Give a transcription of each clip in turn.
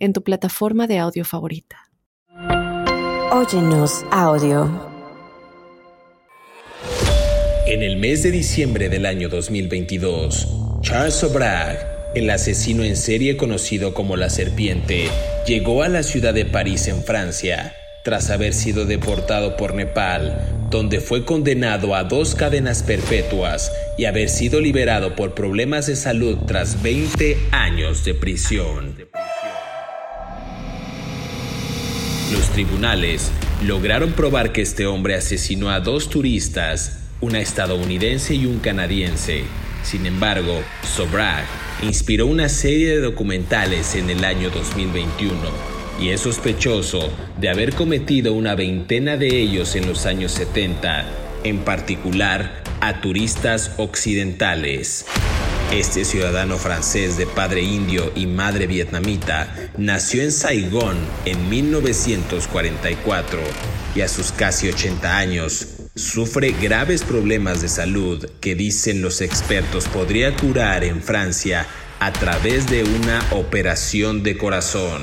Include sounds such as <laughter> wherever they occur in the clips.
en tu plataforma de audio favorita. Óyenos audio. En el mes de diciembre del año 2022, Charles Sobrag, el asesino en serie conocido como la Serpiente, llegó a la ciudad de París en Francia tras haber sido deportado por Nepal, donde fue condenado a dos cadenas perpetuas y haber sido liberado por problemas de salud tras 20 años de prisión. Los tribunales lograron probar que este hombre asesinó a dos turistas, una estadounidense y un canadiense. Sin embargo, Sobrag inspiró una serie de documentales en el año 2021 y es sospechoso de haber cometido una veintena de ellos en los años 70, en particular a turistas occidentales. Este ciudadano francés de padre indio y madre vietnamita nació en Saigón en 1944 y a sus casi 80 años sufre graves problemas de salud que dicen los expertos podría curar en Francia a través de una operación de corazón.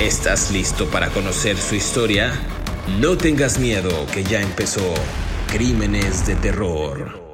¿Estás listo para conocer su historia? No tengas miedo que ya empezó Crímenes de Terror.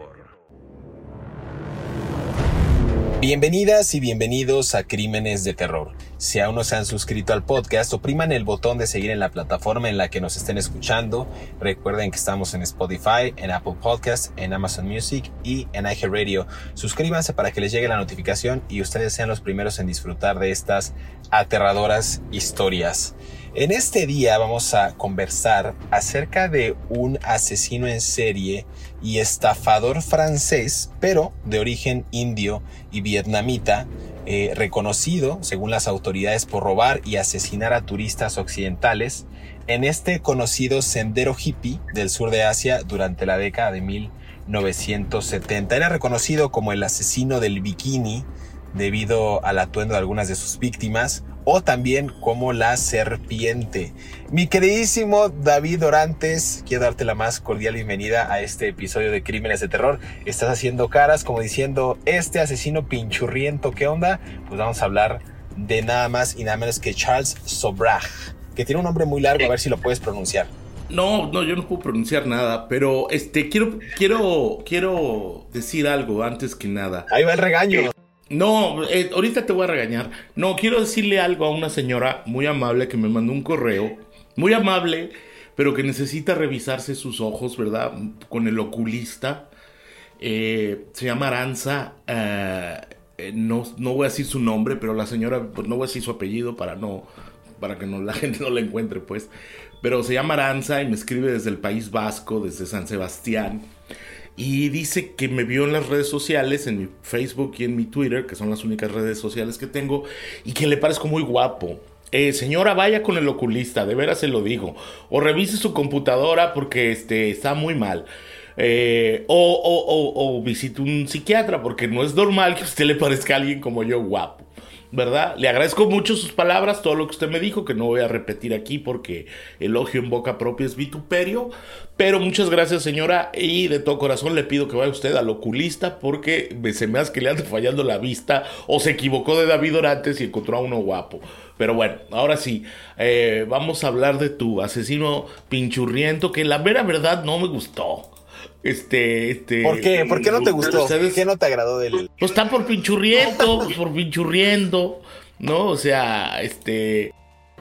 Bienvenidas y bienvenidos a Crímenes de Terror. Si aún no se han suscrito al podcast, opriman el botón de seguir en la plataforma en la que nos estén escuchando. Recuerden que estamos en Spotify, en Apple Podcasts, en Amazon Music y en iHeartRadio. Suscríbanse para que les llegue la notificación y ustedes sean los primeros en disfrutar de estas aterradoras historias. En este día vamos a conversar acerca de un asesino en serie y estafador francés, pero de origen indio y vietnamita, eh, reconocido, según las autoridades, por robar y asesinar a turistas occidentales en este conocido sendero hippie del sur de Asia durante la década de 1970. Era reconocido como el asesino del bikini debido al atuendo de algunas de sus víctimas, o también como la serpiente. Mi queridísimo David Orantes, quiero darte la más cordial bienvenida a este episodio de Crímenes de Terror. Estás haciendo caras como diciendo, este asesino pinchurriento, ¿qué onda? Pues vamos a hablar de nada más y nada menos que Charles Sobrag, que tiene un nombre muy largo, a ver si lo puedes pronunciar. No, no, yo no puedo pronunciar nada, pero este quiero quiero quiero decir algo antes que nada. Ahí va el regaño. No, eh, ahorita te voy a regañar. No, quiero decirle algo a una señora muy amable que me mandó un correo. Muy amable, pero que necesita revisarse sus ojos, ¿verdad? Con el oculista. Eh, se llama Aranza. Eh, no, no voy a decir su nombre, pero la señora, pues no voy a decir su apellido para no. para que no, la <laughs> gente no la encuentre, pues. Pero se llama Aranza y me escribe desde el País Vasco, desde San Sebastián y dice que me vio en las redes sociales, en mi Facebook y en mi Twitter, que son las únicas redes sociales que tengo, y que le parezco muy guapo. Eh, señora, vaya con el oculista, de veras se lo digo. O revise su computadora porque este, está muy mal. Eh, o, o, o visite un psiquiatra porque no es normal que usted le parezca a alguien como yo guapo. ¿Verdad? Le agradezco mucho sus palabras, todo lo que usted me dijo, que no voy a repetir aquí porque elogio en boca propia es vituperio. Pero muchas gracias, señora, y de todo corazón le pido que vaya usted al oculista porque se me hace que le ande fallando la vista o se equivocó de David Orantes y encontró a uno guapo. Pero bueno, ahora sí, eh, vamos a hablar de tu asesino pinchurriento que la mera verdad no me gustó. Este, este. ¿Por qué? ¿Por qué no te gustó? ¿Qué no te agradó del.? Pues está por pinchurriendo, <laughs> pues por pinchurriendo, ¿no? O sea, este.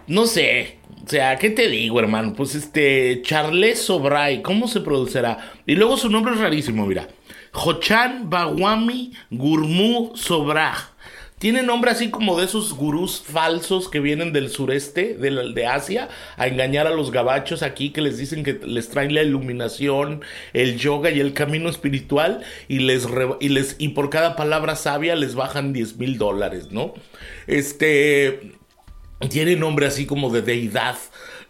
No sé. O sea, ¿qué te digo, hermano? Pues este. Charles Sobray, ¿cómo se producerá? Y luego su nombre es rarísimo, mira. Jochan Bawami Gurmu Sobraj. Tiene nombre así como de esos gurús falsos que vienen del sureste, de, de, Asia, a engañar a los gabachos aquí que les dicen que les traen la iluminación, el yoga y el camino espiritual y les, y les y por cada palabra sabia les bajan 10 mil dólares, ¿no? Este tiene nombre así como de deidad,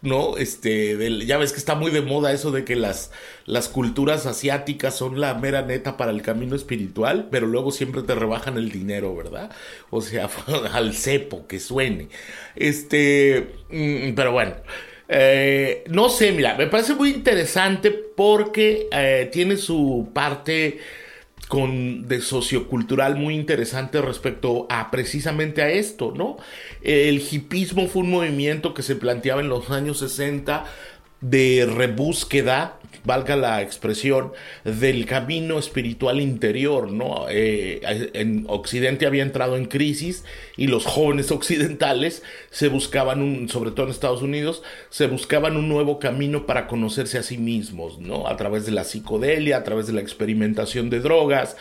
¿no? Este, ya ves que está muy de moda eso de que las, las culturas asiáticas son la mera neta para el camino espiritual, pero luego siempre te rebajan el dinero, ¿verdad? O sea, <laughs> al cepo que suene. Este, mm, pero bueno. Eh, no sé, mira, me parece muy interesante porque eh, tiene su parte con, de sociocultural muy interesante respecto a precisamente a esto, ¿no? El hipismo fue un movimiento que se planteaba en los años 60 de rebúsqueda, valga la expresión, del camino espiritual interior, ¿no? Eh, en Occidente había entrado en crisis y los jóvenes <laughs> occidentales se buscaban un, sobre todo en Estados Unidos, se buscaban un nuevo camino para conocerse a sí mismos, ¿no? A través de la psicodelia, a través de la experimentación de drogas,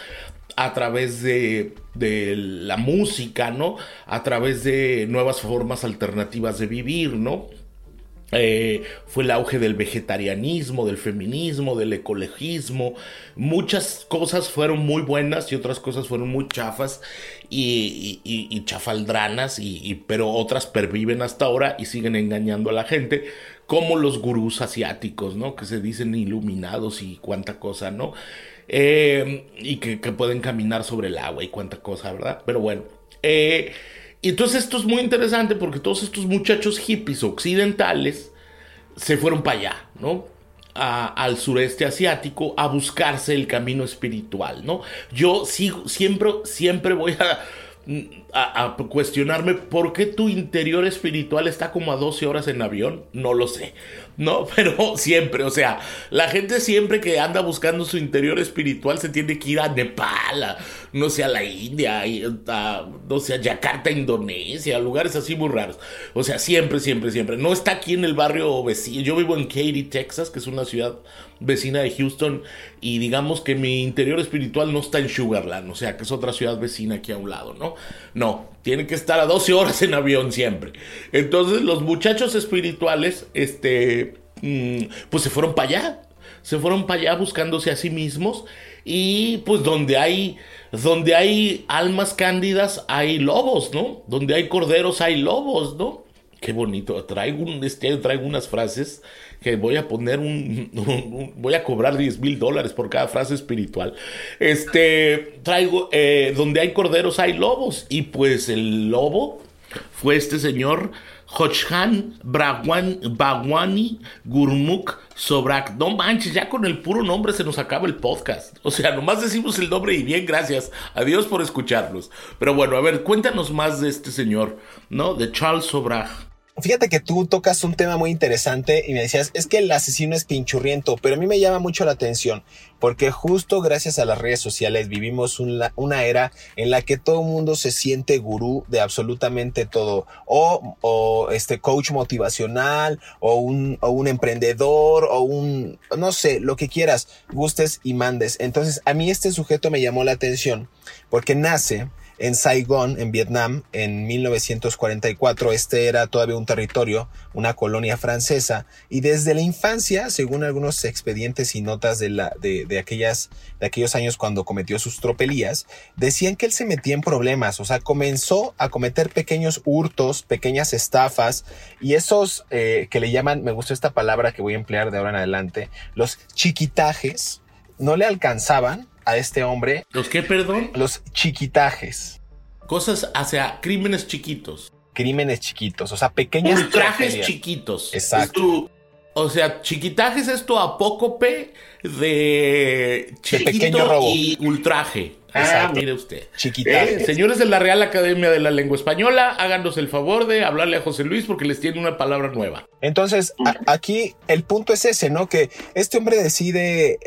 a través de, de, la música, ¿no? A través de nuevas formas alternativas de vivir, ¿no? Eh, fue el auge del vegetarianismo, del feminismo, del ecologismo. Muchas cosas fueron muy buenas y otras cosas fueron muy chafas y, chafaldranas, y, pero otras perviven hasta ahora y siguen engañando a la gente, como los gurús asiáticos, ¿no? Que se dicen iluminados y cuánta cosa, ¿no? Eh, y que, pueden caminar sobre el agua y cuánta cosa, ¿verdad? Pero bueno. Eh, y entonces esto es muy interesante porque todos estos muchachos hippies occidentales se fueron para allá, ¿no? al sureste asiático a buscarse el camino espiritual, ¿no? Yo sigo, siempre, siempre voy a a, cuestionarme por qué tu interior espiritual está como a 12 horas en avión, no lo sé, ¿no? <laughs> Pero siempre, o sea, la gente siempre que anda buscando su interior espiritual se tiene que ir a Nepal, no sé, a la India, a, no sé, a Yakarta, Indonesia, lugares así muy raros. O sea, siempre, siempre, siempre. No está aquí en el barrio vecino. Yo vivo en Katy, Texas, que es una ciudad vecina de Houston y digamos que mi interior espiritual no está en Sugarland, o sea, que es otra ciudad vecina aquí a un lado, ¿no? No, tiene que estar a 12 horas en avión siempre. Entonces los muchachos espirituales, este, mm, pues se fueron para allá, se fueron para allá buscándose a sí mismos y pues donde hay donde hay almas cándidas hay lobos, ¿no? Donde hay corderos hay lobos, ¿no? Qué bonito. Traigo un, este, traigo unas frases que voy a poner un, <laughs> voy a cobrar 10 mil dólares por cada frase espiritual. Este, traigo, eh, donde hay corderos hay lobos. Y pues el lobo fue este señor Hochhan Bagwani Gurmuk Sobrak. No manches, ya con el puro nombre se nos acaba el podcast. O sea, nomás decimos el nombre y bien, gracias. Adiós por escucharnos. Pero bueno, a ver, cuéntanos más de este señor, ¿no? De Charles Sobrak. Fíjate que tú tocas un tema muy interesante y me decías, es que el asesino es pinchurriento, pero a mí me llama mucho la atención porque justo gracias a las redes sociales vivimos una, era en la que todo el mundo se siente gurú de absolutamente todo, o, o este coach motivacional, o un, o un emprendedor, o un, no sé, lo que quieras, gustes y mandes. Entonces a mí este sujeto me llamó la atención porque nace en Saigón, en Vietnam, en 1944. Este era todavía un territorio, una colonia francesa, y desde la infancia, según algunos expedientes y notas de, la, de, aquellas, de aquellos años cuando cometió sus tropelías, decían que él se metía en problemas, o sea, comenzó a cometer pequeños hurtos, pequeñas estafas, y esos eh, que le llaman, me gusta esta palabra que voy a emplear de ahora en adelante, los chiquitajes, no le alcanzaban a este hombre. ¿Los qué, perdón? Los chiquitajes. Cosas hacia crímenes chiquitos. Crímenes chiquitos, o sea, pequeños trajes chiquitos. Exacto. o sea, chiquitajes es tu apócope de chiquito y ultraje. Ah, mire usted. Chiquitajes. Eh, señores de la Real Academia de la Lengua Española, háganos el favor de hablarle a José Luis porque les tiene una palabra nueva. Entonces, aquí el punto es ese, ¿no? Que este hombre decide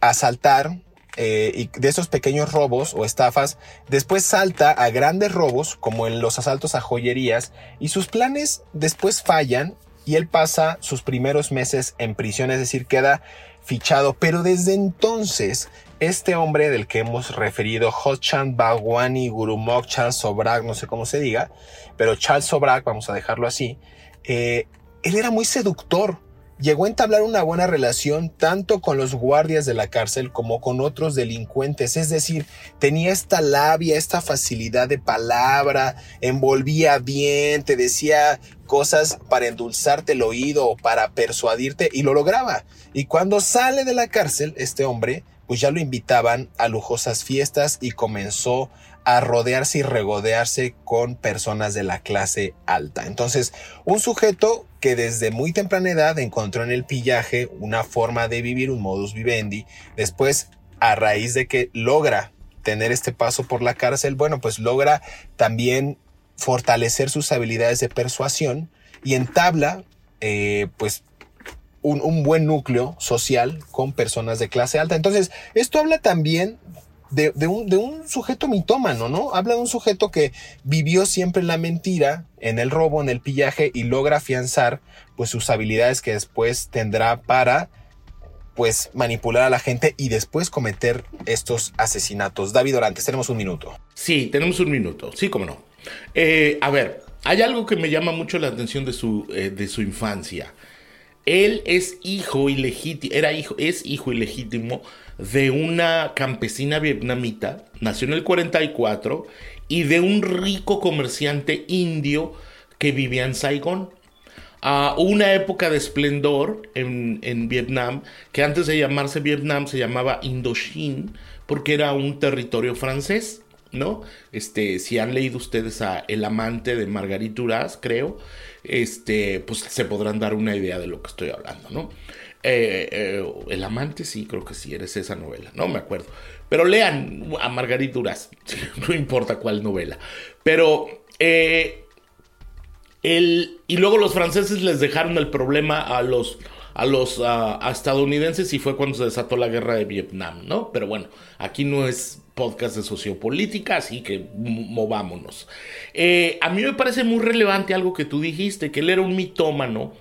asaltar eh, y de esos pequeños robos o estafas, después salta a grandes robos, como en los asaltos a joyerías, y sus planes después fallan y él pasa sus primeros meses en prisión, es decir, queda fichado. Pero desde entonces, este hombre del que hemos referido, Hochan Bagwani Gurumok Charles Sobrak, no sé cómo se diga, pero Charles Sobrak, vamos a dejarlo así, eh, él era muy seductor llegó a entablar una buena relación tanto con los guardias de la cárcel como con otros delincuentes, es decir, tenía esta labia, esta facilidad de palabra, envolvía bien, te decía cosas para endulzarte el oído o para persuadirte y lo lograba. Y cuando sale de la cárcel, este hombre, pues ya lo invitaban a lujosas fiestas y comenzó a rodearse y regodearse con personas de la clase alta. Entonces, un sujeto que desde muy temprana edad encontró en el pillaje una forma de vivir, un modus vivendi, después, a raíz de que logra tener este paso por la cárcel, bueno, pues logra también fortalecer sus habilidades de persuasión y entabla, eh, pues, un, un, buen núcleo social con personas de clase alta. Entonces, esto habla también de, un, de, un, sujeto mitómano, ¿no? Habla de un sujeto que vivió siempre en la mentira, en el robo, en el pillaje y logra afianzar pues sus habilidades que después tendrá para pues manipular a la gente y después cometer estos asesinatos. David Orantes, tenemos un minuto. Sí, tenemos un minuto, sí, cómo no. Eh, a ver, hay algo que me llama mucho la atención de su, eh, de su infancia. Él es hijo ilegítimo, era hijo, es hijo ilegítimo de una campesina vietnamita, nació en el 44, y de un rico comerciante indio que vivía en Saigón. a una época de esplendor en, en, Vietnam, que antes de llamarse Vietnam se llamaba Indochine, porque era un territorio francés, ¿no? Este, si han leído ustedes a El amante de Marguerite Duras, creo, este, pues se podrán dar una idea de lo que estoy hablando, ¿no? Eh, eh, el amante, sí, creo que sí, eres esa novela, no me acuerdo. Pero lean a Margarita Duras, <laughs> no importa cuál novela. Pero, eh, el, y luego los franceses les dejaron el problema a los, a los estadounidenses y fue cuando se desató la guerra de Vietnam, ¿no? Pero bueno, aquí no es podcast de sociopolítica, así que movámonos. a mí me parece muy relevante algo que tú dijiste, que él era un mitómano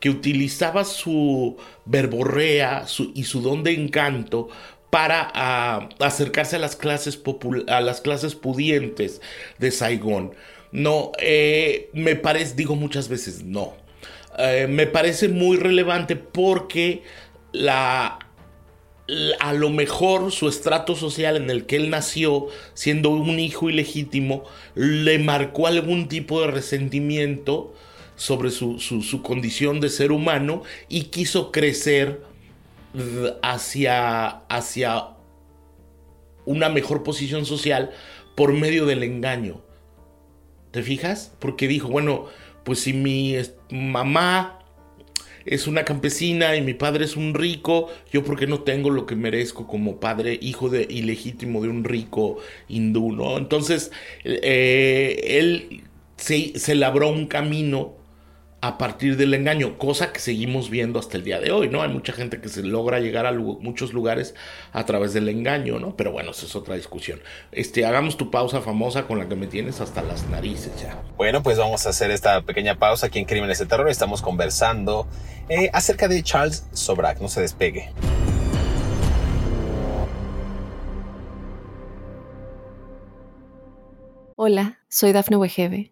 que utilizaba su verborrea y su don de encanto para acercarse a las clases a las clases pudientes de Saigón. No, eh, me parece, digo muchas veces no. Eh, me parece muy relevante porque la, a lo mejor su estrato social en el que él nació, siendo un hijo ilegítimo, le marcó algún tipo de resentimiento sobre su, condición de ser humano y quiso crecer hacia, hacia una mejor posición social por medio del engaño. ¿Te fijas? Porque dijo, bueno, pues si mi mamá es una campesina y mi padre es un rico, yo porque no tengo lo que merezco como padre, hijo de ilegítimo de un rico hindú, ¿no? Entonces, eh, él se, se labró un camino a partir del engaño, cosa que seguimos viendo hasta el día de hoy, ¿no? Hay mucha gente que se logra llegar a muchos lugares a través del engaño, ¿no? Pero bueno, esa es otra discusión. Este, hagamos tu pausa famosa con la que me tienes hasta las narices ya. Bueno, pues vamos a hacer esta pequeña pausa aquí en Crímenes de Terror. Estamos conversando eh, acerca de Charles Sobrak. No se despegue. Hola, soy Dafne Wegebe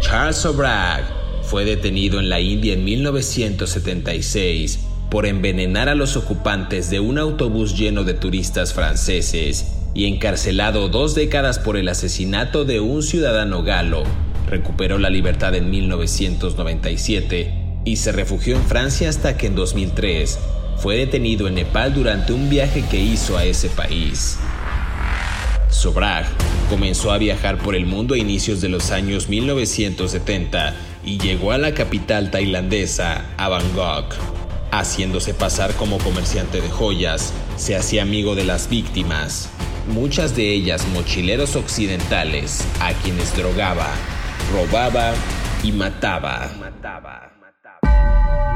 Charles O'Brien fue detenido en la India en 1976 por envenenar a los ocupantes de un autobús lleno de turistas franceses y encarcelado dos décadas por el asesinato de un ciudadano galo. Recuperó la libertad en 1997 y se refugió en Francia hasta que en 2003 fue detenido en Nepal durante un viaje que hizo a ese país. Sobrag comenzó a viajar por el mundo a inicios de los años 1970 y llegó a la capital tailandesa, a Bangkok. Haciéndose pasar como comerciante de joyas, se hacía amigo de las víctimas, muchas de ellas mochileros occidentales, a quienes drogaba, robaba y mataba.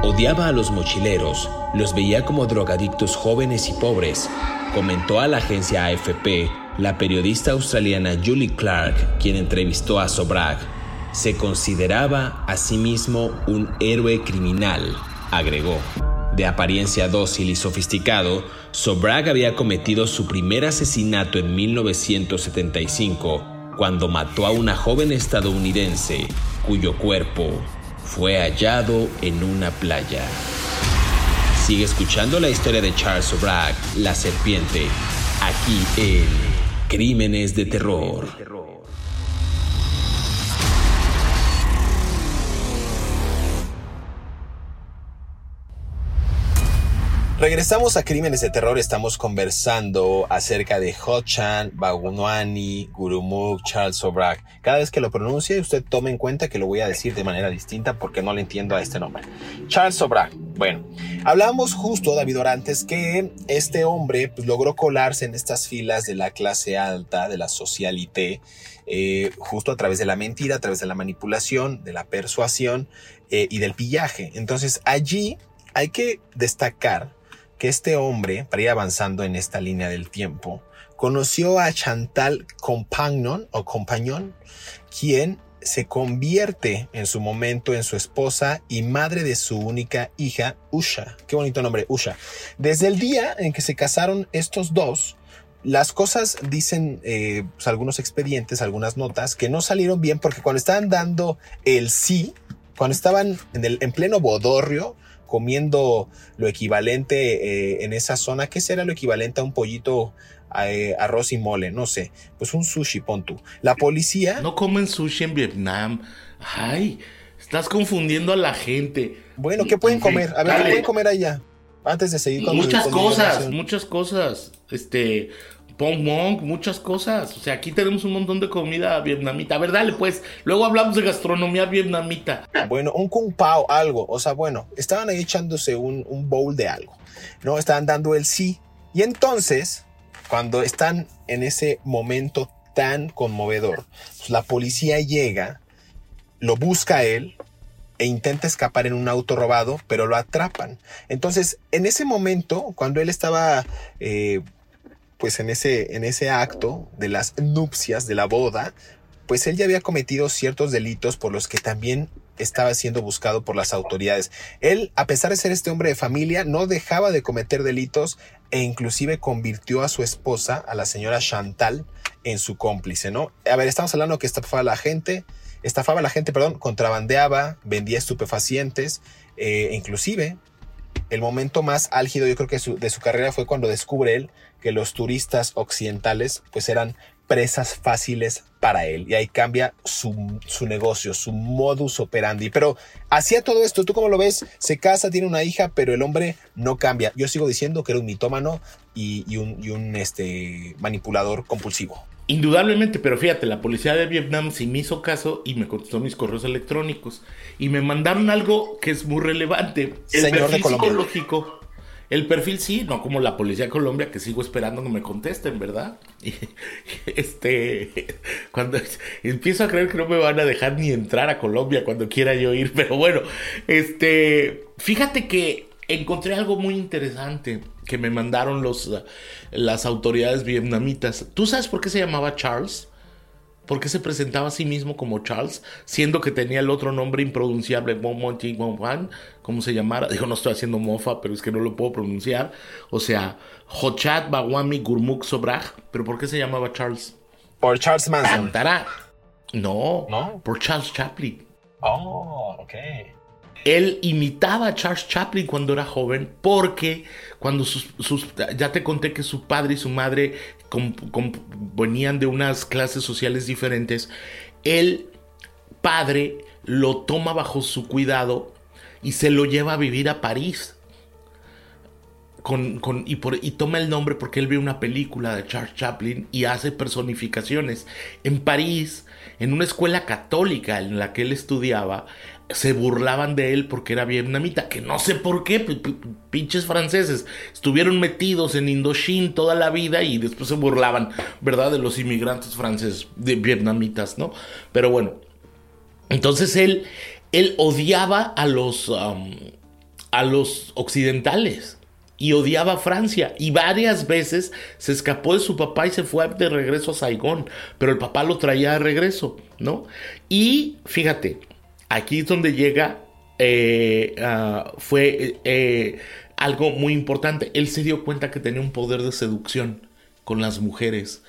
Odiaba a los mochileros, los veía como drogadictos jóvenes y pobres, comentó a la agencia AFP la periodista australiana Julie Clark, quien entrevistó a Sobrag. Se consideraba a sí mismo un héroe criminal, agregó. De apariencia dócil y sofisticado, Sobrag había cometido su primer asesinato en 1975, cuando mató a una joven estadounidense cuyo cuerpo fue hallado en una playa. Sigue escuchando la historia de Charles Sobrag, la serpiente, aquí en Crímenes de Terror. Regresamos a Crímenes de Terror, estamos conversando acerca de Hochan, Bagunwani, Gurumuk, Charles Sobrak. Cada vez que lo pronuncie, usted tome en cuenta que lo voy a decir de manera distinta porque no le entiendo a este nombre. Charles Sobrak. Bueno, hablamos justo, David Orantes, que este hombre pues, logró colarse en estas filas de la clase alta, de la socialité, eh, justo a través de la mentira, a través de la manipulación, de la persuasión eh, y del pillaje. Entonces allí hay que destacar este hombre, para ir avanzando en esta línea del tiempo, conoció a Chantal Compagnon o Compañón, quien se convierte en su momento en su esposa y madre de su única hija, Usha. Qué bonito nombre, Usha. Desde el día en que se casaron estos dos, las cosas dicen eh, pues, algunos expedientes, algunas notas, que no salieron bien porque cuando estaban dando el sí, cuando estaban en, el, en pleno bodorrio, comiendo lo equivalente eh, en esa zona, ¿qué será lo equivalente a un pollito eh, arroz y mole? No sé, pues un sushi, pon tú. La policía... No comen sushi en Vietnam. Ay, estás confundiendo a la gente. Bueno, ¿qué pueden comer? A ver, ¿qué pueden comer allá? Antes de seguir con Muchas cosas, muchas cosas. Este, Pong Mong, muchas cosas. O sea, aquí tenemos un montón de comida vietnamita. A ver, dale, pues. Luego hablamos de gastronomía vietnamita. Bueno, un kung pao, algo. O sea, bueno, estaban ahí echándose un, bowl de algo. ¿No? Estaban dando el sí. Y entonces, cuando están en ese momento tan conmovedor, pues la policía llega, lo busca él, e intenta escapar en un auto robado, pero lo atrapan. Entonces, en ese momento, cuando él estaba eh, pues en ese, en ese acto de las nupcias, de la boda, pues él ya había cometido ciertos delitos por los que también estaba siendo buscado por las autoridades. Él, a pesar de ser este hombre de familia, no dejaba de cometer delitos e inclusive convirtió a su esposa, a la señora Chantal, en su cómplice, ¿no? A ver, estamos hablando que estafaba a la gente, estafaba a la gente, perdón, contrabandeaba, vendía estupefacientes, eh, inclusive el momento más álgido yo creo que de su carrera fue cuando descubre él que los turistas occidentales pues eran presas fáciles para él. Y ahí cambia su, su, negocio, su modus operandi. Pero hacía todo esto, ¿tú cómo lo ves? Se casa, tiene una hija, pero el hombre no cambia. Yo sigo diciendo que era un mitómano y, un, y un este, manipulador compulsivo. Indudablemente, pero fíjate, la policía de Vietnam sí me hizo caso y me contestó mis correos electrónicos. Y me mandaron algo que es muy relevante. El Señor perfil psicológico el perfil sí, no como la policía de Colombia que sigo esperando que me contesten, ¿verdad? <laughs> Y, este, cuando empiezo a creer que no me van a dejar ni entrar a Colombia cuando quiera yo ir, pero bueno, este, fíjate que encontré algo muy interesante que me mandaron los, las autoridades vietnamitas. ¿Tú sabes por qué se llamaba Charles? ¿Por qué se presentaba a sí mismo como Charles, siendo que tenía el otro nombre impronunciable, como se llamara? Digo, no estoy haciendo mofa, pero es que no lo puedo pronunciar. O sea, Hochat Bawami Gurmuk Sobraj. ¿Pero por qué se llamaba Charles? Por Charles Manson. No, no, por Charles Chaplin. Oh, ok. Él imitaba a Charles Chaplin cuando era joven porque cuando sus, ya te conté que su padre y su madre venían de unas clases sociales diferentes, el padre lo toma bajo su cuidado y se lo lleva a vivir a París. Y, y, toma el nombre porque él ve una película de Charles Chaplin y hace personificaciones. En París, en una escuela católica en la que él estudiaba, se burlaban de él porque era vietnamita, que no sé por qué, pinches franceses, estuvieron metidos en Indochine toda la vida y después se burlaban, ¿verdad? De los inmigrantes franceses, de vietnamitas, ¿no? Pero bueno, entonces él, él odiaba a los, a los occidentales y odiaba a Francia y varias veces se escapó de su papá y se fue de regreso a Saigón, pero el papá lo traía de regreso, ¿no? Y fíjate, aquí es donde llega, eh, ah, fue eh, algo muy importante, él se dio cuenta que tenía un poder de seducción con las mujeres.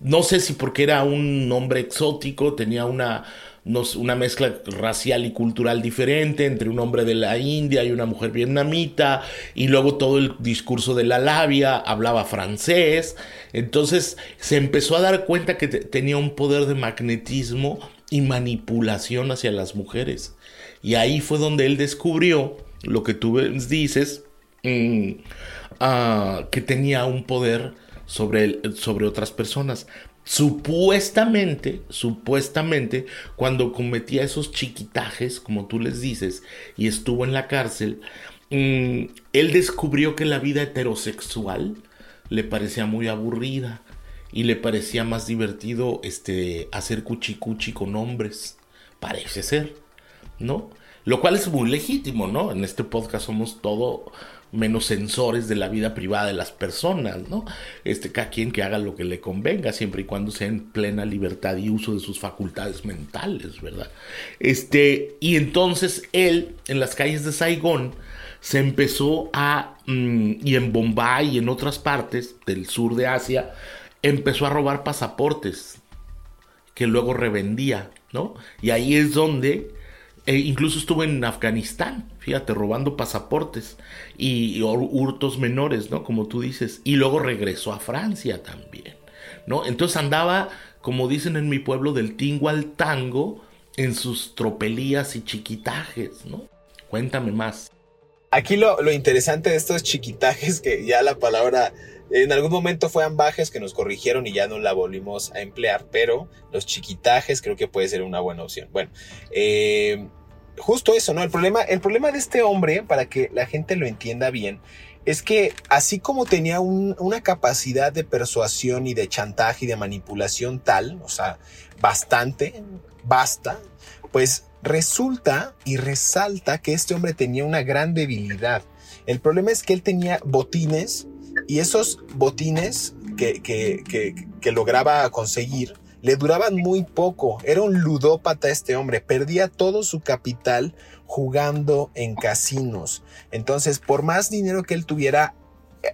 No sé si porque era un hombre exótico, tenía una una mezcla racial y cultural diferente entre un hombre de la India y una mujer vietnamita, y luego todo el discurso de la labia, hablaba francés, entonces se empezó a dar cuenta que tenía un poder de magnetismo y manipulación hacia las mujeres. Y ahí fue donde él descubrió lo que tú dices, mm, ah, que tenía un poder sobre, sobre otras personas. Supuestamente, supuestamente, cuando cometía esos chiquitajes, como tú les dices, y estuvo en la cárcel, mm, él descubrió que la vida heterosexual le parecía muy aburrida y le parecía más divertido este, hacer cuchicuchi con hombres. Parece ser, ¿no? Lo cual es muy legítimo, ¿no? En este podcast somos todo menos censores de la vida privada de las personas, ¿no? Este, cada quien que haga lo que le convenga, siempre y cuando sea en plena libertad y uso de sus facultades mentales, ¿verdad? Este, y entonces él, en las calles de Saigón, se empezó a, mm, y en Bombay y en otras partes del sur de Asia, empezó a robar pasaportes que luego revendía, ¿no? Y ahí es donde e incluso estuvo en Afganistán, fíjate, robando pasaportes y, hurtos menores, ¿no? Como tú dices. Y luego regresó a Francia también, ¿no? Entonces andaba, como dicen en mi pueblo, del tingo al tango en sus tropelías y chiquitajes, ¿no? Cuéntame más. Aquí lo, lo interesante de estos chiquitajes, que ya la palabra en algún momento fue ambajes que nos corrigieron y ya no la volvimos a emplear, pero los chiquitajes creo que puede ser una buena opción. Bueno, eh, justo eso, ¿no? El problema, el problema de este hombre, para que la gente lo entienda bien, es que así como tenía una capacidad de persuasión y de chantaje y de manipulación tal, o sea, bastante, basta, pues resulta y resalta que este hombre tenía una gran debilidad. El problema es que él tenía botines y esos botines que, que, lograba conseguir le duraban muy poco. Era un ludópata este hombre. Perdía todo su capital jugando en casinos. Entonces, por más dinero que él tuviera,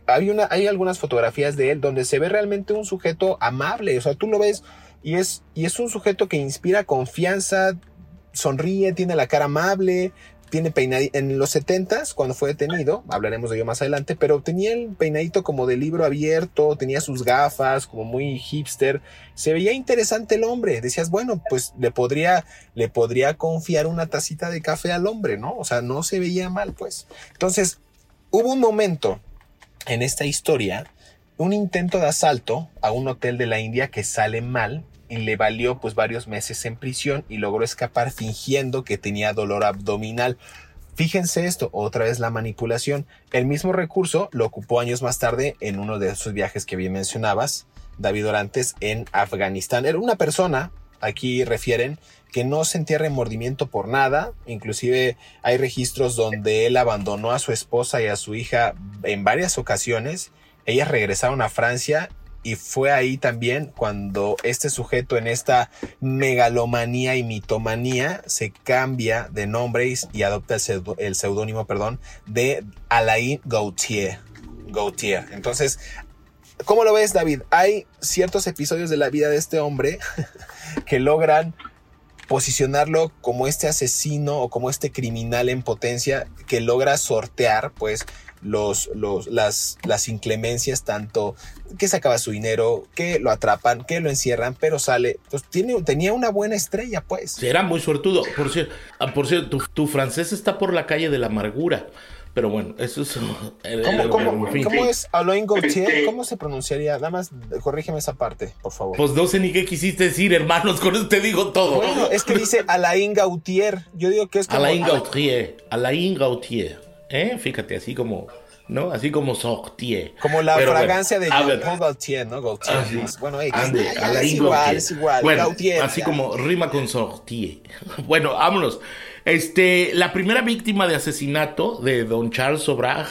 hay, una, hay algunas fotografías de él donde se ve realmente un sujeto amable. O sea, tú lo ves y es, y es un sujeto que inspira confianza, sonríe, tiene la cara amable, tiene peinadito, en los 70 cuando fue detenido, hablaremos de ello más adelante, pero tenía el peinadito como de libro abierto, tenía sus gafas, como muy hipster, se veía interesante el hombre, decías, bueno, pues le podría, le podría confiar una tacita de café al hombre, ¿no? O sea, no se veía mal, pues. Entonces, hubo un momento en esta historia, un intento de asalto a un hotel de la India que sale mal, le valió pues varios meses en prisión y logró escapar fingiendo que tenía dolor abdominal. Fíjense esto, otra vez la manipulación. El mismo recurso lo ocupó años más tarde en uno de esos viajes que bien mencionabas, David Orantes, en Afganistán. Era una persona, aquí refieren, que no sentía remordimiento por nada, inclusive hay registros donde él abandonó a su esposa y a su hija en varias ocasiones, ellas regresaron a Francia y fue ahí también cuando este sujeto en esta megalomanía y mitomanía se cambia de nombre y, adopta el seudónimo, perdón, de Alain Gautier. Gautier. Entonces, ¿cómo lo ves, David? Hay ciertos episodios de la vida de este hombre <laughs> que logran posicionarlo como este asesino o como este criminal en potencia que logra sortear, pues, los, los, las, las inclemencias, tanto que sacaba su dinero, que lo atrapan, que lo encierran, pero sale. Pues tiene, tenía una buena estrella, pues. Era muy suertudo. Por cierto, ah, por cierto tu, francés está por la calle de la amargura. Pero bueno, eso es. ¿Cómo, cómo, ¿cómo es Alain Gauthier? ¿Cómo se pronunciaría? Nada más corrígeme esa parte, por favor. Pues no sé ni qué quisiste decir, hermanos. Con eso te digo todo. Bueno, es que dice Alain Gautier. Yo digo que es como. Alain Gautier. Alain Gautier. ¿Eh? Fíjate, así como, ¿no? Así como sortier. Como la fragancia de Jean Gaultier, ¿no? Gaultier. Ah, bueno, es igual, es igual. Bueno, así como rima con sortier. <laughs> Bueno, vámonos. Este, la primera víctima de asesinato de don Charles Sobrag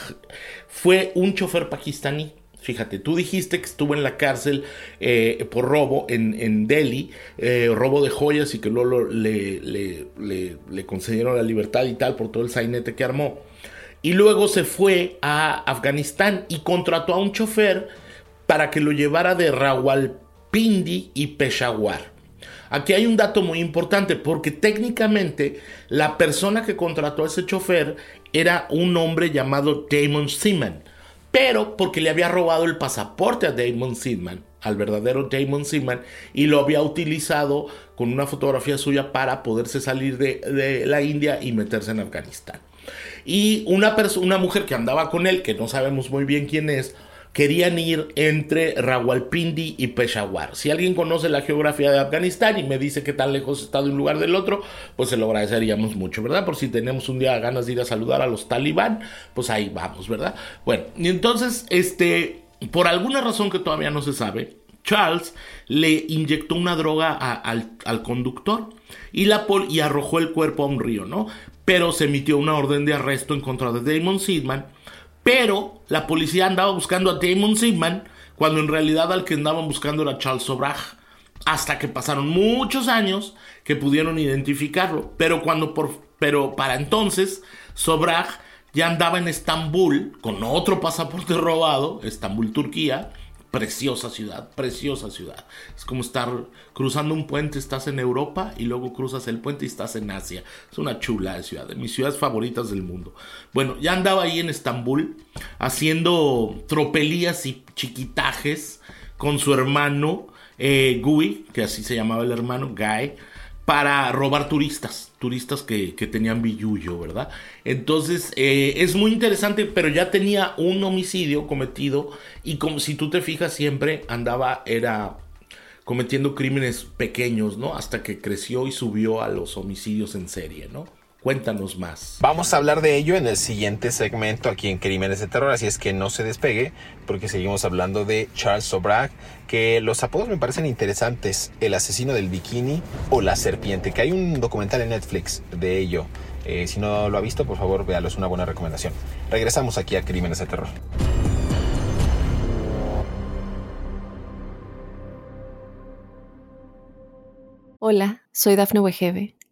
fue un chofer pakistaní. Fíjate, tú dijiste que estuvo en la cárcel eh, por robo en, Delhi, eh, robo de joyas y que luego le, le, concedieron la libertad y tal por todo el sainete que armó. Y luego se fue a Afganistán y contrató a un chofer para que lo llevara de Rawalpindi y Peshawar. Aquí hay un dato muy importante porque técnicamente la persona que contrató a ese chofer era un hombre llamado Damon Seaman, pero porque le había robado el pasaporte a Damon Seaman, al verdadero Damon Seaman, y lo había utilizado con una fotografía suya para poderse salir de, la India y meterse en Afganistán. Y una, una mujer que andaba con él, que no sabemos muy bien quién es, querían ir entre Rawalpindi y Peshawar. Si alguien conoce la geografía de Afganistán y me dice qué tan lejos está de un lugar del otro, pues se lo agradeceríamos mucho, ¿verdad? Por si tenemos un día ganas de ir a saludar a los talibán, pues ahí vamos, ¿verdad? Bueno, y entonces, este, por alguna razón que todavía no se sabe, Charles le inyectó una droga al, conductor y, la y arrojó el cuerpo a un río, ¿no? Pero se emitió una orden de arresto en contra de Damon Sidman pero la policía andaba buscando a Damon Sigman cuando en realidad al que andaban buscando era Charles Sobrag. Hasta que pasaron muchos años que pudieron identificarlo. Pero cuando por, pero para entonces Sobrag ya andaba en Estambul con otro pasaporte <laughs> robado, Estambul, Turquía, preciosa ciudad, preciosa ciudad. Es como estar cruzando un puente, estás en Europa y luego cruzas el puente y estás en Asia. Es una chula de ciudad, de mis ciudades favoritas del mundo. Bueno, ya andaba ahí en Estambul haciendo tropelías y chiquitajes con su hermano eh, Gui, que así se llamaba el hermano, Guy para robar turistas, turistas que, tenían billuyo, ¿verdad? Entonces eh, es muy interesante, pero ya tenía un homicidio cometido y como si tú te fijas siempre andaba, era cometiendo crímenes pequeños, ¿no? Hasta que creció y subió a los homicidios en serie, ¿no? Cuéntanos más. Vamos a hablar de ello en el siguiente segmento aquí en Crímenes de Terror, así es que no se despegue porque seguimos hablando de Charles Sobrag, que los apodos me parecen interesantes, el asesino del bikini o la serpiente, que hay un documental en Netflix de ello. Eh, si no lo ha visto, por favor, véalo, es una buena recomendación. Regresamos aquí a Crímenes de Terror. Hola, soy Dafne Wegebe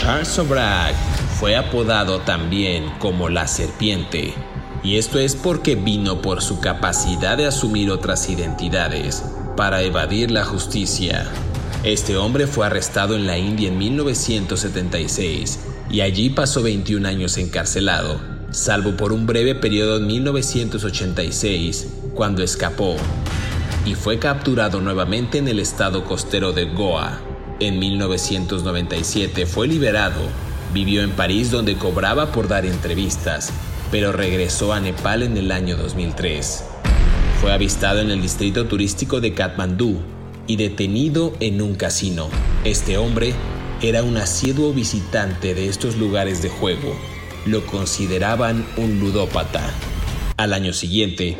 Charles Sobrag fue apodado también como la serpiente, y esto es porque vino por su capacidad de asumir otras identidades para evadir la justicia. Este hombre fue arrestado en la India en 1976 y allí pasó 21 años encarcelado, salvo por un breve periodo en 1986, cuando escapó y fue capturado nuevamente en el estado costero de Goa en 1997 fue liberado, vivió en París donde cobraba por dar entrevistas, pero regresó a Nepal en el año 2003. Fue avistado en el distrito turístico de Katmandú y detenido en un casino. Este hombre era un asiduo visitante de estos lugares de juego. Lo consideraban un ludópata. Al año siguiente,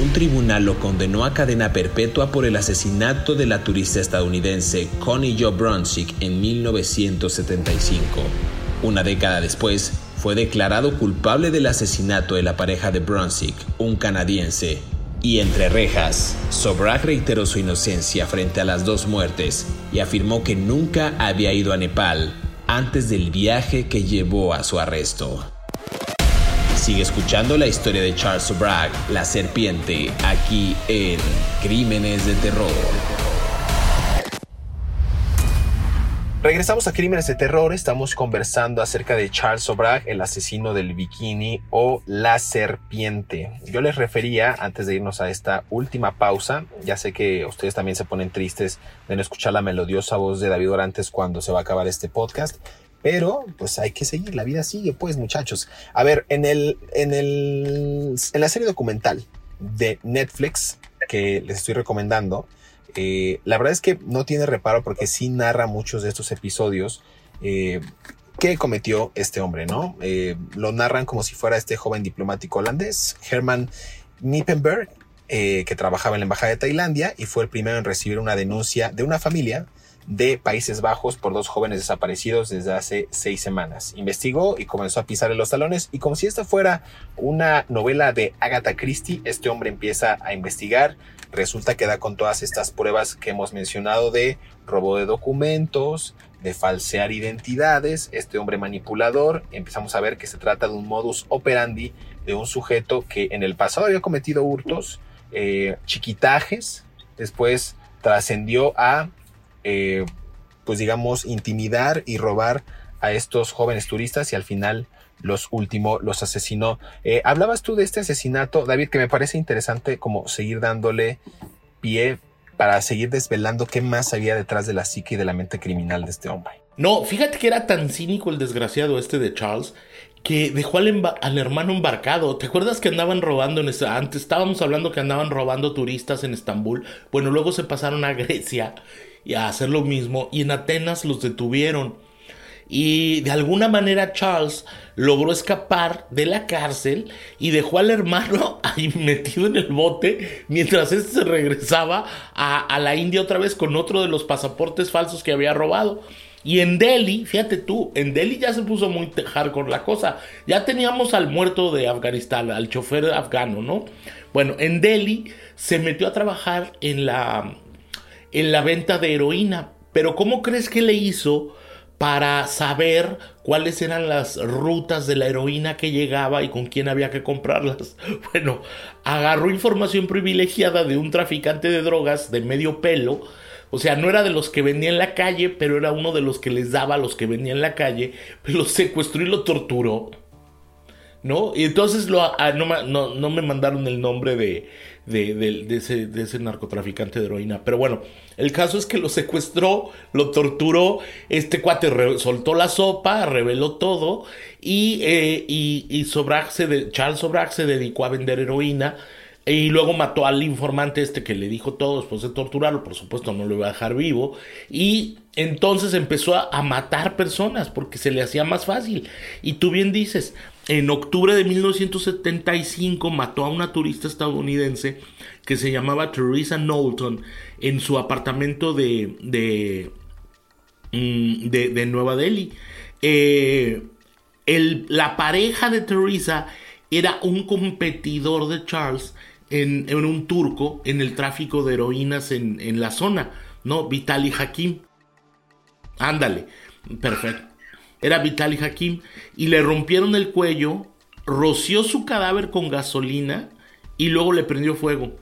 un tribunal lo condenó a cadena perpetua por el asesinato de la turista estadounidense Connie Jo Brunswick en 1975. Una década después, fue declarado culpable del asesinato de la pareja de Brunswick, un canadiense. Y entre rejas, Sobrak reiteró su inocencia frente a las dos muertes y afirmó que nunca había ido a Nepal antes del viaje que llevó a su arresto. Sigue escuchando la historia de Charles Bragg, la serpiente, aquí en Crímenes de Terror. Regresamos a Crímenes de Terror, estamos conversando acerca de Charles O'Brien, el asesino del bikini o la serpiente. Yo les refería, antes de irnos a esta última pausa, ya sé que ustedes también se ponen tristes de no escuchar la melodiosa voz de David Orantes cuando se va a acabar este podcast, Pero pues hay que seguir, la vida sigue, pues muchachos. A ver, en el, en el, en la serie documental de Netflix que les estoy recomendando, eh, la verdad es que no tiene reparo porque sí narra muchos de estos episodios eh, que cometió este hombre, ¿no? Eh, lo narran como si fuera este joven diplomático holandés, Herman Nippenberg, que trabajaba en la Embajada de Tailandia y fue el primero en recibir una denuncia de una familia de Países Bajos por dos jóvenes desaparecidos desde hace seis semanas. Investigó y comenzó a pisarle los talones y como si esta fuera una novela de Agatha Christie, este hombre empieza a investigar. Resulta que da con todas estas pruebas que hemos mencionado de robo de documentos, de falsear identidades, este hombre manipulador. Empezamos a ver que se trata de un modus operandi de un sujeto que en el pasado había cometido hurtos, eh, chiquitajes, después trascendió a eh, pues digamos, intimidar y robar a estos jóvenes turistas y al final los últimos los asesinó. Eh, hablabas tú de este asesinato, David, que me parece interesante como seguir dándole pie para seguir desvelando qué más había detrás de la psique y de la mente criminal de este hombre. No, fíjate que era tan cínico el desgraciado este de Charles que dejó al, hermano embarcado. ¿Te acuerdas que andaban robando en esta, antes estábamos hablando que andaban robando turistas en Estambul? Bueno, luego se pasaron a Grecia y a hacer lo mismo y en Atenas los detuvieron. Y de alguna manera Charles logró escapar de la cárcel y dejó al hermano <laughs> ahí metido en el bote mientras este se regresaba a, a la India otra vez con otro de los pasaportes falsos que había robado. Y en Delhi, fíjate tú, en Delhi ya se puso muy hardcore la cosa. Ya teníamos al muerto de Afganistán, al chofer afgano, ¿no? Bueno, en Delhi se metió a trabajar en la en la venta de heroína. Pero ¿cómo crees que le hizo para saber cuáles eran las rutas de la heroína que llegaba y con quién había que comprarlas? <laughs> Bueno, agarró información privilegiada de un traficante de drogas de medio pelo. O sea, no era de los que vendía en la calle, pero era uno de los que les daba a los que vendían en la calle. Lo secuestró y lo torturó. ¿No? Y entonces lo, ah, no me mandaron el nombre de, de, ese, narcotraficante de heroína. Pero bueno, el caso es que lo secuestró, lo torturó, este cuate soltó la sopa, reveló todo y, eh, y, Charles Sobrac se dedicó a vender heroína. Y luego mató al informante este que le dijo todo después de torturarlo, por supuesto no lo iba a dejar vivo. Y entonces empezó a matar personas porque se le hacía más fácil. Y tú bien dices, en octubre de 1975 mató a una turista estadounidense que se llamaba Teresa Knowlton en su apartamento de, de, mm, de, Nueva Delhi. Eh, la pareja de Teresa era un competidor de Charles en, en, un turco en el tráfico de heroínas en, en la zona, ¿no? Vitali Hakim. Ándale, perfecto era Vitali Hakim, y le rompieron el cuello, roció su cadáver con gasolina y luego le prendió fuego.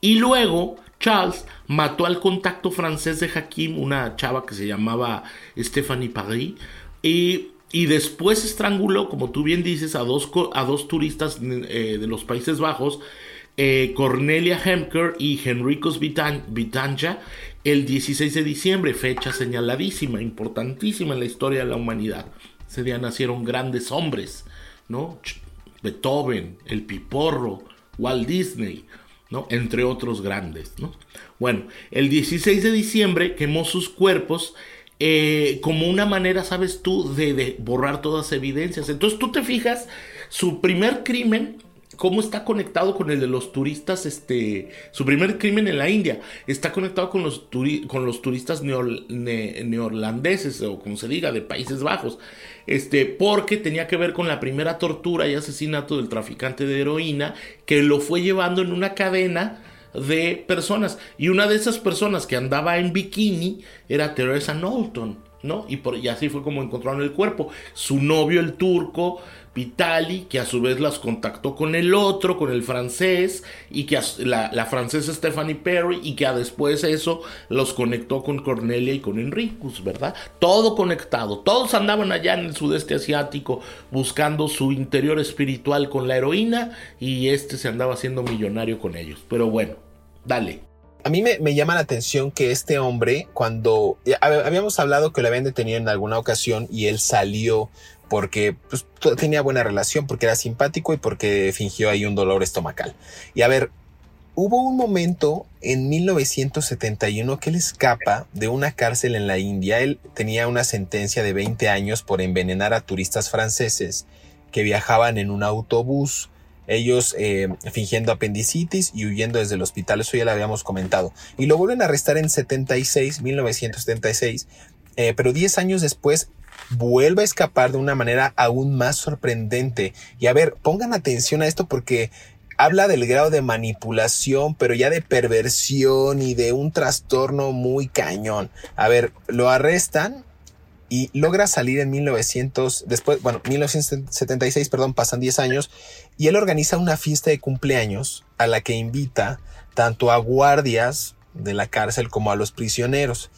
Y luego Charles mató al contacto francés de Hakim, una chava que se llamaba Stephanie Paris, y, y después estranguló, como tú bien dices, a dos, a dos turistas eh, de los Países Bajos, eh, Cornelia Hemker y Henricos Vitanja, el 16 de diciembre, fecha señaladísima, importantísima en la historia de la humanidad. Ese día nacieron grandes hombres, ¿no? Beethoven, el Piporro, Walt Disney, ¿no? Entre otros grandes, ¿no? Bueno, el 16 de diciembre quemó sus cuerpos eh, como una manera, sabes tú, de, de borrar todas evidencias. Entonces tú te fijas, su primer crimen cómo está conectado con el de los turistas, este, su primer crimen en la India, está conectado con los, con los turistas neorlandeses, o como se diga, de Países Bajos, este, porque tenía que ver con la primera tortura y asesinato del traficante de heroína, que lo fue llevando en una cadena de personas, y una de esas personas que andaba en bikini era Teresa Knowlton. Y así fue como encontraron el cuerpo. Su novio, el turco, Vitali, que a su vez las contactó con el otro, con el francés, y que la, francesa Stephanie Perry, y que a después eso los conectó con Cornelia y con Enricus, ¿verdad? Todo conectado. Todos andaban allá en el sudeste asiático buscando su interior espiritual con la heroína, y este se andaba haciendo millonario con ellos. Pero bueno, dale. A mí me, llama la atención que este hombre, cuando habíamos hablado que lo habían detenido en alguna ocasión y él salió porque pues, tenía buena relación, porque era simpático y porque fingió ahí un dolor estomacal. Y a ver, hubo un momento en 1971 que él escapa de una cárcel en la India. Él tenía una sentencia de 20 años por envenenar a turistas franceses que viajaban en un autobús ellos eh, fingiendo apendicitis y huyendo desde el hospital, eso ya lo habíamos comentado. Y lo vuelven a arrestar en 76, 1976, eh, pero 10 años después vuelve a escapar de una manera aún más sorprendente. Y a ver, pongan atención a esto porque habla del grado de manipulación, pero ya de perversión y de un trastorno muy cañón. A ver, lo arrestan y logra salir en 1900, después, bueno, 1976, perdón, pasan 10 años, y él organiza una fiesta de cumpleaños a la que invita tanto a guardias de la cárcel como a los prisioneros.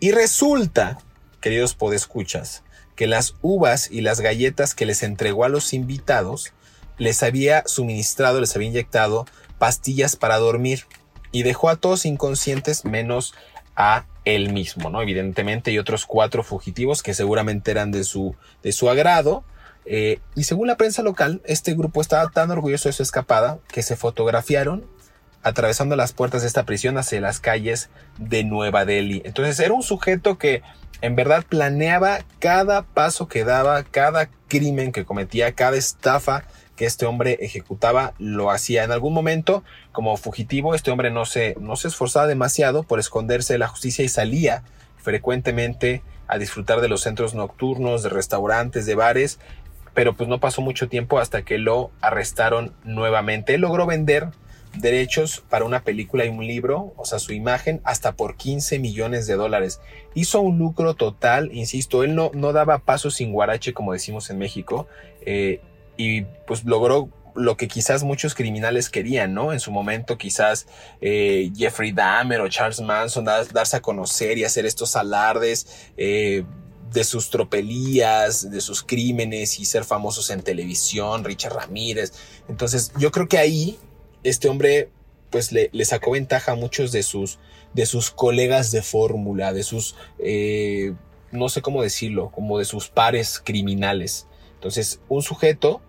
Y resulta, queridos podescuchas, que las uvas y las galletas que les entregó a los invitados les había suministrado, les había inyectado pastillas para dormir y dejó a todos inconscientes menos a él mismo, ¿no? Evidentemente, y otros cuatro fugitivos que seguramente eran de su, de su agrado. Eh, y según la prensa local, este grupo estaba tan orgulloso de su escapada que se fotografiaron atravesando las puertas de esta prisión hacia las calles de Nueva Delhi. Entonces era un sujeto que en verdad planeaba cada paso que daba, cada crimen que cometía, cada estafa que este hombre ejecutaba lo hacía. En algún momento, como fugitivo, este hombre no se, no se esforzaba demasiado por esconderse de la justicia y salía frecuentemente a disfrutar de los centros nocturnos, de restaurantes, de bares, pero pues no pasó mucho tiempo hasta que lo arrestaron nuevamente. Él logró vender derechos para una película y un libro, o sea, su imagen, hasta por 15 millones de dólares. Hizo un lucro total, insisto, él no, no daba paso sin guarache, como decimos en México, eh, y pues logró lo que quizás muchos criminales querían, ¿no? En su momento quizás eh, Jeffrey Dahmer o Charles Manson darse a conocer y hacer estos alardes eh, de sus tropelías, de sus crímenes y ser famosos en televisión, Richard Ramírez. Entonces yo creo que ahí este hombre pues le, sacó ventaja a muchos de sus, de sus colegas de fórmula, de sus, eh, no sé cómo decirlo, como de sus pares criminales. Entonces un sujeto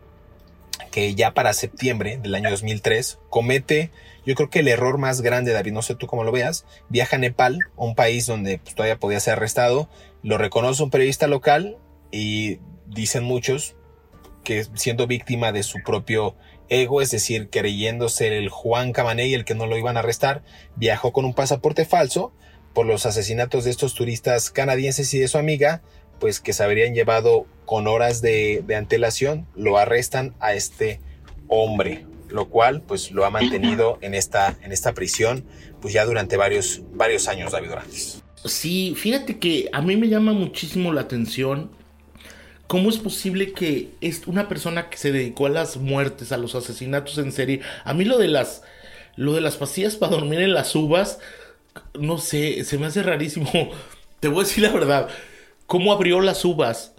que ya para septiembre del año 2003 comete, yo creo que el error más grande, David, no sé tú cómo lo veas, viaja a Nepal, un país donde pues, todavía podía ser arrestado, lo reconoce un periodista local y dicen muchos que siendo víctima de su propio ego, es decir, creyendo ser el Juan y el que no lo iban a arrestar, viajó con un pasaporte falso por los asesinatos de estos turistas canadienses y de su amiga, pues que se habrían llevado con horas de, antelación, lo arrestan a este hombre, lo cual pues lo ha mantenido en esta, en esta prisión pues ya durante varios, varios años, David Durantes. Sí, fíjate que a mí me llama muchísimo la atención cómo es posible que es una persona que se dedicó a las muertes, a los asesinatos en serie, a mí lo de las, lo de las pastillas para dormir en las uvas, no sé, se me hace rarísimo. <laughs> Te voy a decir la verdad, cómo abrió las uvas.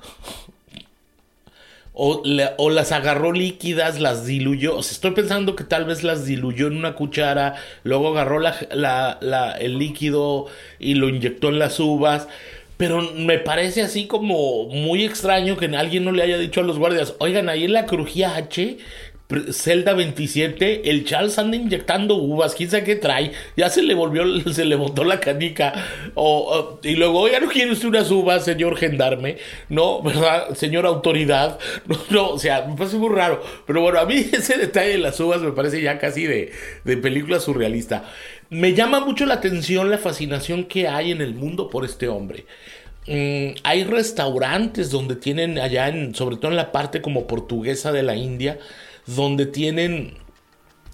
O, las agarró líquidas, las diluyó. O sea, estoy pensando que tal vez las diluyó en una cuchara, luego agarró el líquido y lo inyectó en las uvas. Pero me parece así como muy extraño que alguien no le haya dicho a los guardias, oigan, ahí en la crujía H Zelda 27, el Charles anda inyectando uvas, quién sabe qué trae, ya se le volvió, <laughs> se le botó la canica, y luego, ya no quiere usted unas uvas, señor gendarme, no, ¿verdad? Señor autoridad, <laughs> no, no, o sea, me parece muy raro, pero bueno, a mí <laughs> ese detalle de las uvas me parece ya casi de, de película surrealista. Me llama mucho la atención la fascinación que hay en el mundo por este hombre. Mm, hay restaurantes donde tienen allá, sobre todo en la parte como portuguesa de la India, donde tienen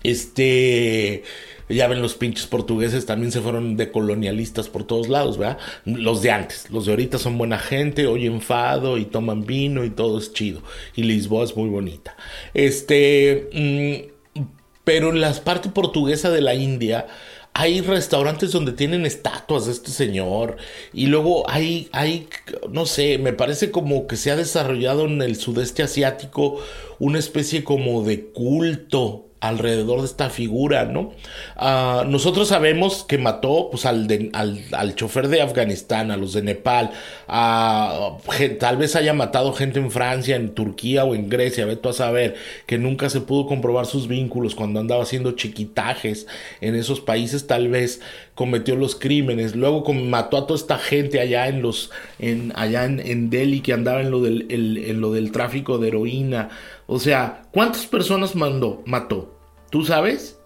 este ya ven los pinches portugueses también se fueron de colonialistas por todos lados, ¿verdad? Los de antes, los de ahorita son buena gente, oyen fado y toman vino y todo es chido. Y Lisboa es muy bonita. Este, mm, pero en la parte portuguesa de la India hay restaurantes donde tienen estatuas de este señor y luego hay, hay, no sé, me parece como que se ha desarrollado en el sudeste asiático una especie como de culto alrededor de esta figura, ¿no? Ah, nosotros sabemos que mató pues, al, al, chofer de Afganistán, a los de Nepal, a, tal vez haya matado gente en Francia, en Turquía o en Grecia, veto a saber, que nunca se pudo comprobar sus vínculos cuando andaba haciendo chiquitajes en esos países, tal vez cometió los crímenes, luego mató a toda esta gente allá en los, en, allá en, Delhi que andaba en lo del, en lo del tráfico de heroína, o sea, ¿cuántas personas mandó, mató? ¿Tú sabes?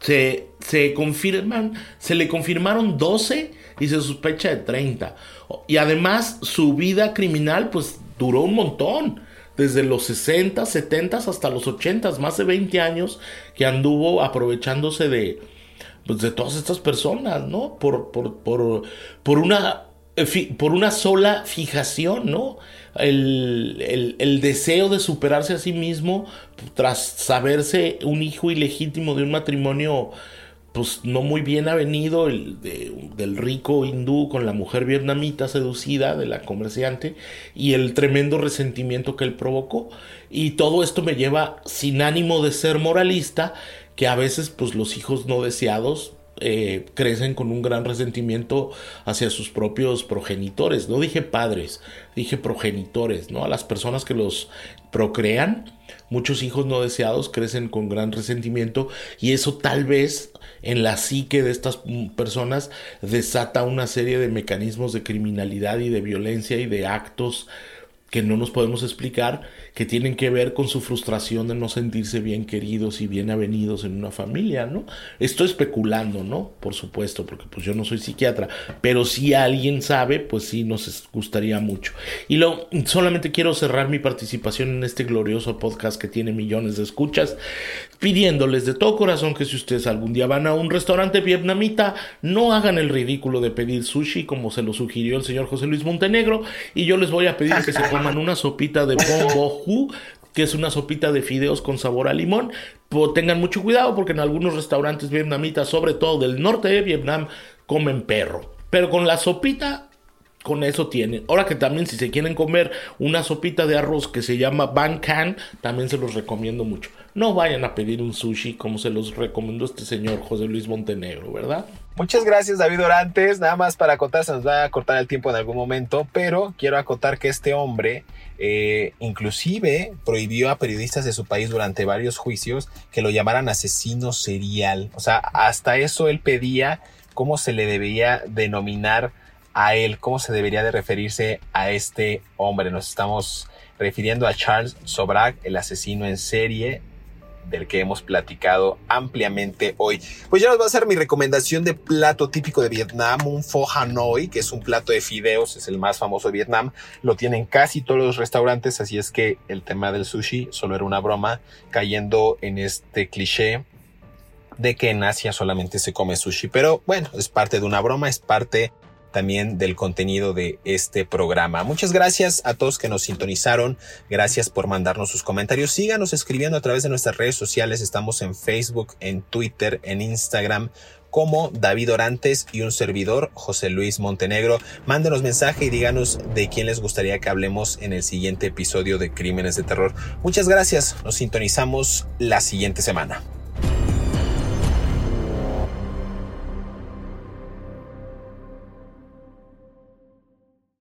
Se, se confirman, se le confirmaron 12 y se sospecha de 30. Y además su vida criminal pues duró un montón. Desde los 60, 70 hasta los 80, más de 20 años que anduvo aprovechándose de, pues, de todas estas personas, ¿no? Por, por, por, por una por una sola fijación, ¿no? El, deseo de superarse a sí mismo tras saberse un hijo ilegítimo de un matrimonio pues no muy bien avenido el, del rico hindú con la mujer vietnamita seducida de la comerciante y el tremendo resentimiento que él provocó y todo esto me lleva sin ánimo de ser moralista que a veces pues los hijos no deseados eh, crecen con un gran resentimiento hacia sus propios progenitores. No dije padres, dije progenitores, ¿no? A las personas que los procrean, muchos hijos no deseados crecen con gran resentimiento y eso tal vez en la psique de estas personas desata una serie de mecanismos de criminalidad y de violencia y de actos que no nos podemos explicar, que tienen que ver con su frustración de no sentirse bien queridos y bien avenidos en una familia, ¿no? Estoy especulando, ¿no? Por supuesto, porque pues yo no soy psiquiatra, pero si alguien sabe, pues sí nos gustaría mucho. Y lo, solamente quiero cerrar mi participación en este glorioso podcast que tiene millones de escuchas, pidiéndoles de todo corazón que si ustedes algún día van a un restaurante vietnamita, no hagan el ridículo de pedir sushi como se lo sugirió el señor José Luis Montenegro, y yo les voy a pedir que se coman una sopita de bombo que es una sopita de fideos con sabor a limón. tengan mucho cuidado porque en algunos restaurantes vietnamitas, sobre todo del norte de Vietnam, comen perro. Pero con la sopita, con eso tienen. Ahora que también si se quieren comer una sopita de arroz que se llama Ban Can, también se los recomiendo mucho. No vayan a pedir un sushi como se los recomendó este señor José Luis Montenegro, ¿verdad? Muchas gracias David Orantes. Nada más para acotar, se nos va a cortar el tiempo en algún momento, pero quiero acotar que este hombre eh, inclusive prohibió a periodistas de su país durante varios juicios que lo llamaran asesino serial. O sea, hasta eso él pedía cómo se le debía denominar a él, cómo se debería de referirse a este hombre. Nos estamos refiriendo a Charles Sobrak, el asesino en serie del que hemos platicado ampliamente hoy. Pues ya nos va a hacer mi recomendación de plato típico de Vietnam, un pho Hanoi, que es un plato de fideos, es el más famoso de Vietnam. Lo tienen casi todos los restaurantes, así es que el tema del sushi solo era una broma, cayendo en este cliché de que en Asia solamente se come sushi. Pero bueno, es parte de una broma, es parte también del contenido de este programa. Muchas gracias a todos que nos sintonizaron. Gracias por mandarnos sus comentarios. Síganos escribiendo a través de nuestras redes sociales. Estamos en Facebook, en Twitter, en Instagram como David Orantes y un servidor, José Luis Montenegro. Mándenos mensaje y díganos de quién les gustaría que hablemos en el siguiente episodio de Crímenes de Terror. Muchas gracias. Nos sintonizamos la siguiente semana.